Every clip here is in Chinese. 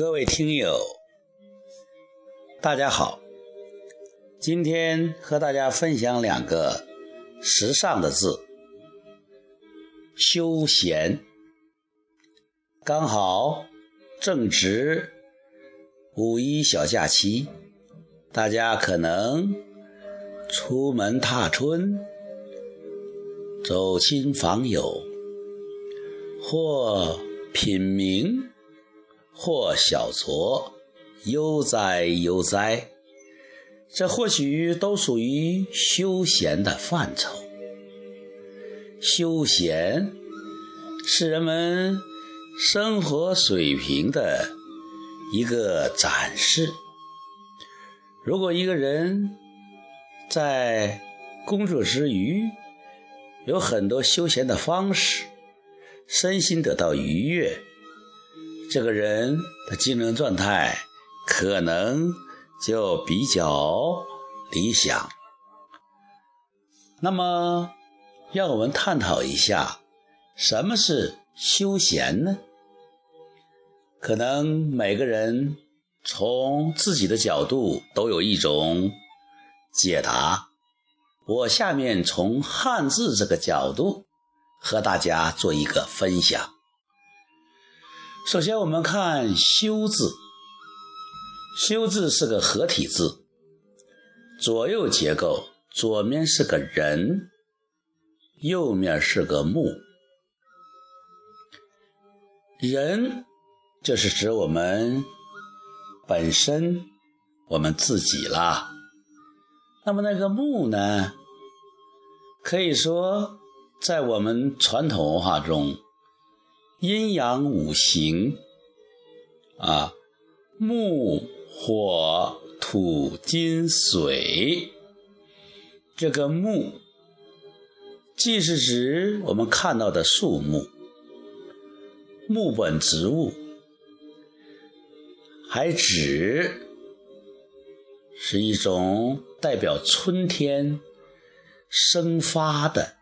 各位听友，大家好。今天和大家分享两个时尚的字“休闲”。刚好正值五一小假期，大家可能出门踏春、走亲访友，或品茗。或小酌，悠哉悠哉，这或许都属于休闲的范畴。休闲是人们生活水平的一个展示。如果一个人在工作之余有很多休闲的方式，身心得到愉悦。这个人的精神状态可能就比较理想。那么，让我们探讨一下，什么是休闲呢？可能每个人从自己的角度都有一种解答。我下面从汉字这个角度和大家做一个分享。首先，我们看“修”字，“修”字是个合体字，左右结构，左面是个人，右面是个木。人就是指我们本身，我们自己啦。那么那个木呢？可以说，在我们传统文化中。阴阳五行啊，木、火、土、金、水。这个木，既是指我们看到的树木、木本植物，还指是一种代表春天生发的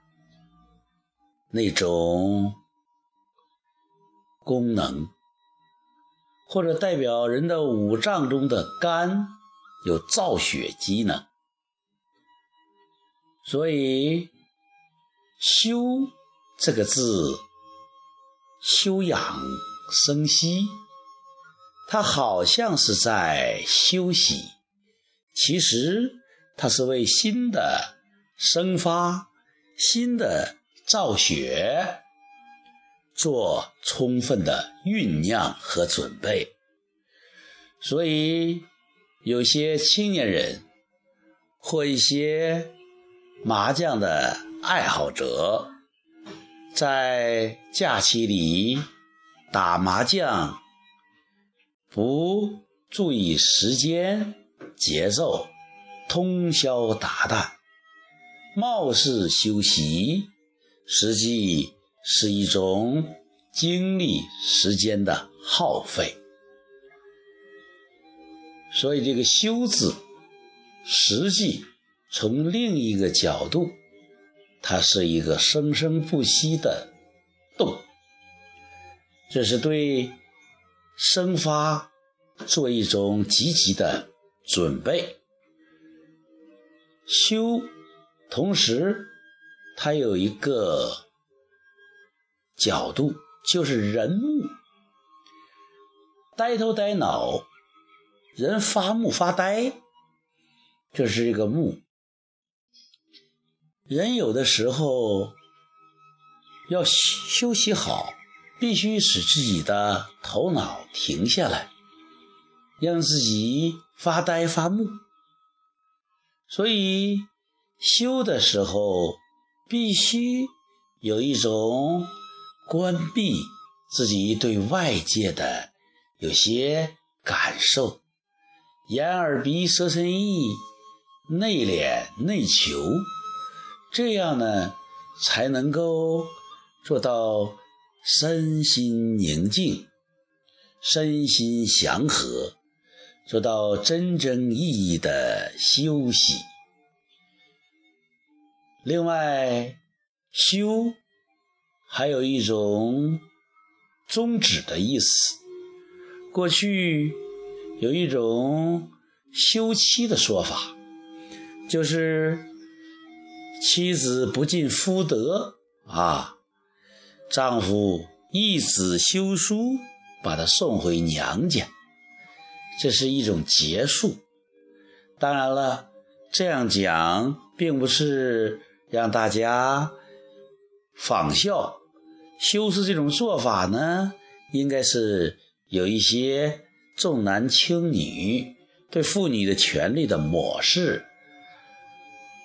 那种。功能，或者代表人的五脏中的肝有造血机能，所以“休”这个字，休养生息，它好像是在休息，其实它是为新的生发、新的造血。做充分的酝酿和准备，所以有些青年人或一些麻将的爱好者，在假期里打麻将，不注意时间节奏，通宵达旦，貌似休息，实际。是一种精力时间的耗费，所以这个“休”字，实际从另一个角度，它是一个生生不息的动，这是对生发做一种积极的准备。修，同时它有一个。角度就是人目，呆头呆脑，人发木发呆，这是一个木。人有的时候要休息好，必须使自己的头脑停下来，让自己发呆发木。所以修的时候必须有一种。关闭自己对外界的有些感受，眼耳鼻舌身意内敛内求，这样呢才能够做到身心宁静、身心祥和，做到真正意义的休息。另外，修。还有一种终止的意思。过去有一种休妻的说法，就是妻子不尽夫德啊，丈夫一纸休书把她送回娘家，这是一种结束。当然了，这样讲并不是让大家仿效。修饰这种做法呢，应该是有一些重男轻女对妇女的权利的漠视。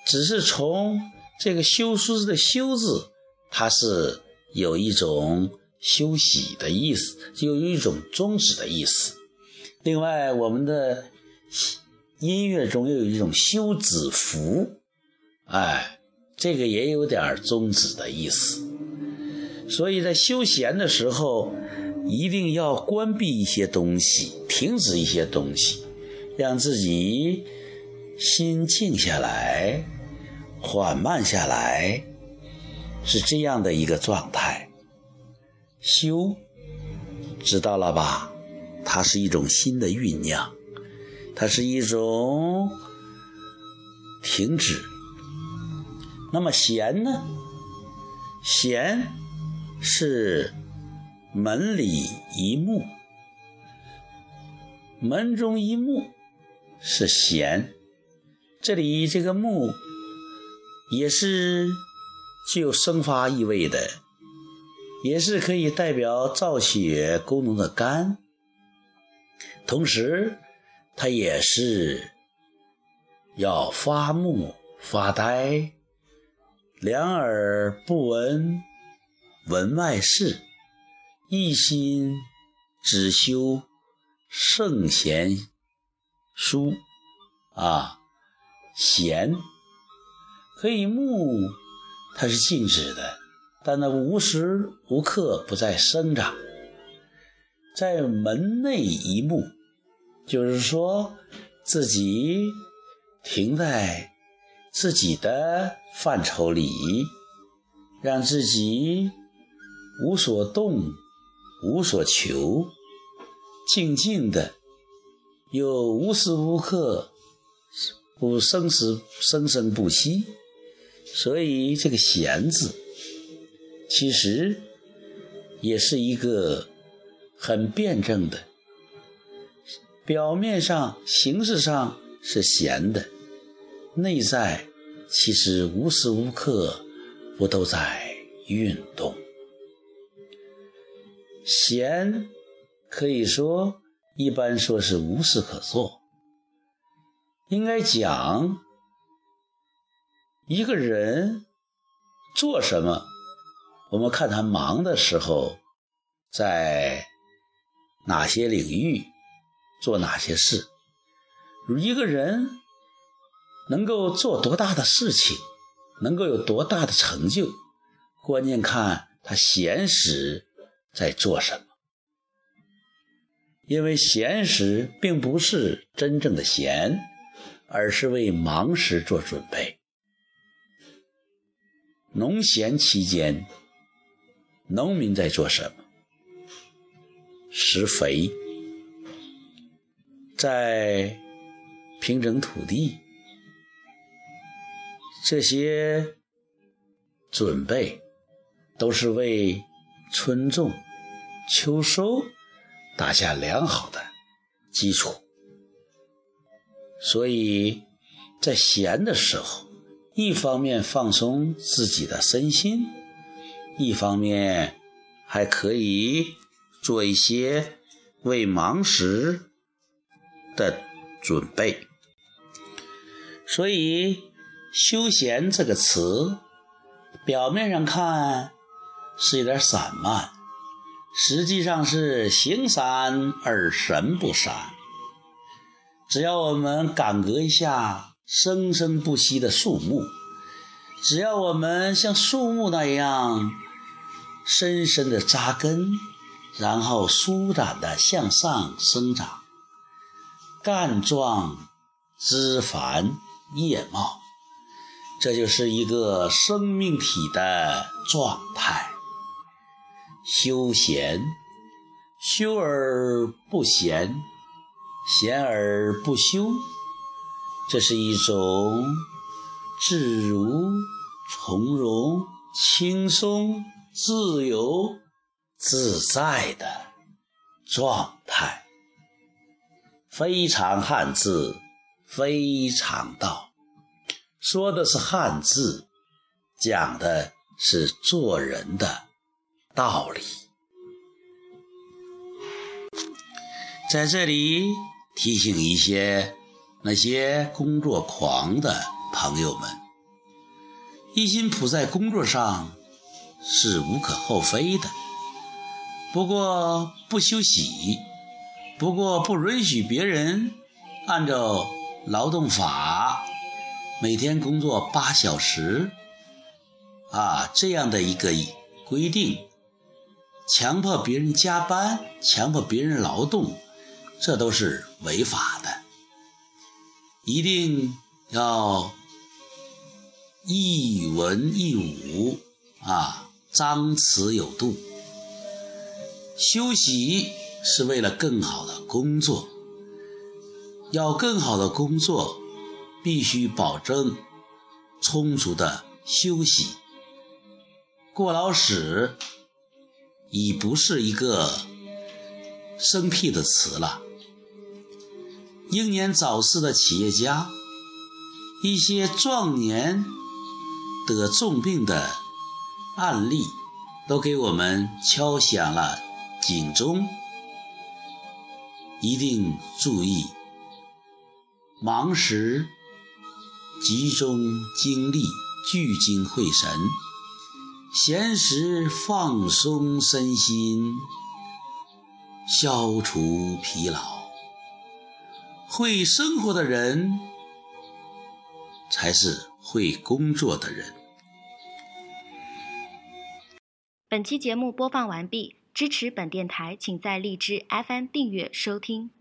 只是从这个“修书”的“修”字，它是有一种休息的意思，就有一种终止的意思。另外，我们的音乐中又有一种休止符，哎，这个也有点终止的意思。所以在休闲的时候，一定要关闭一些东西，停止一些东西，让自己心静下来，缓慢下来，是这样的一个状态。修，知道了吧？它是一种新的酝酿，它是一种停止。那么弦呢？弦。是门里一木，门中一木是弦。这里这个木也是具有生发意味的，也是可以代表造血功能的肝。同时，它也是要发木发呆，两耳不闻。闻外事，一心只修圣贤书啊，贤可以目，它是静止的，但那无时无刻不在生长。在门内一目，就是说自己停在自己的范畴里，让自己。无所动，无所求，静静的，又无时无刻不生死生生不息。所以这个“闲”字，其实也是一个很辩证的。表面上、形式上是闲的，内在其实无时无刻不都在运动。闲，可以说一般说是无事可做。应该讲，一个人做什么，我们看他忙的时候，在哪些领域做哪些事。一个人能够做多大的事情，能够有多大的成就，关键看他闲时。在做什么？因为闲时并不是真正的闲，而是为忙时做准备。农闲期间，农民在做什么？施肥，在平整土地，这些准备都是为。春种、秋收，打下良好的基础。所以在闲的时候，一方面放松自己的身心，一方面还可以做一些为忙时的准备。所以“休闲”这个词，表面上看。是有点散漫，实际上是形散而神不散。只要我们感觉一下生生不息的树木，只要我们像树木那样深深的扎根，然后舒展的向上生长，干壮枝繁叶茂，这就是一个生命体的状态。休闲修而不闲，闲而不休，这是一种自如、从容、轻松、自由自在的状态。非常汉字，非常道，说的是汉字，讲的是做人的道理。在这里提醒一些那些工作狂的朋友们，一心扑在工作上是无可厚非的，不过不休息，不过不允许别人按照劳动法每天工作八小时啊这样的一个规定，强迫别人加班，强迫别人劳动。这都是违法的，一定要一文一武啊，张弛有度。休息是为了更好的工作，要更好的工作，必须保证充足的休息。过劳死已不是一个生僻的词了。英年早逝的企业家，一些壮年得重病的案例，都给我们敲响了警钟。一定注意，忙时集中精力，聚精会神；闲时放松身心，消除疲劳。会生活的人，才是会工作的人。本期节目播放完毕，支持本电台，请在荔枝 FM 订阅收听。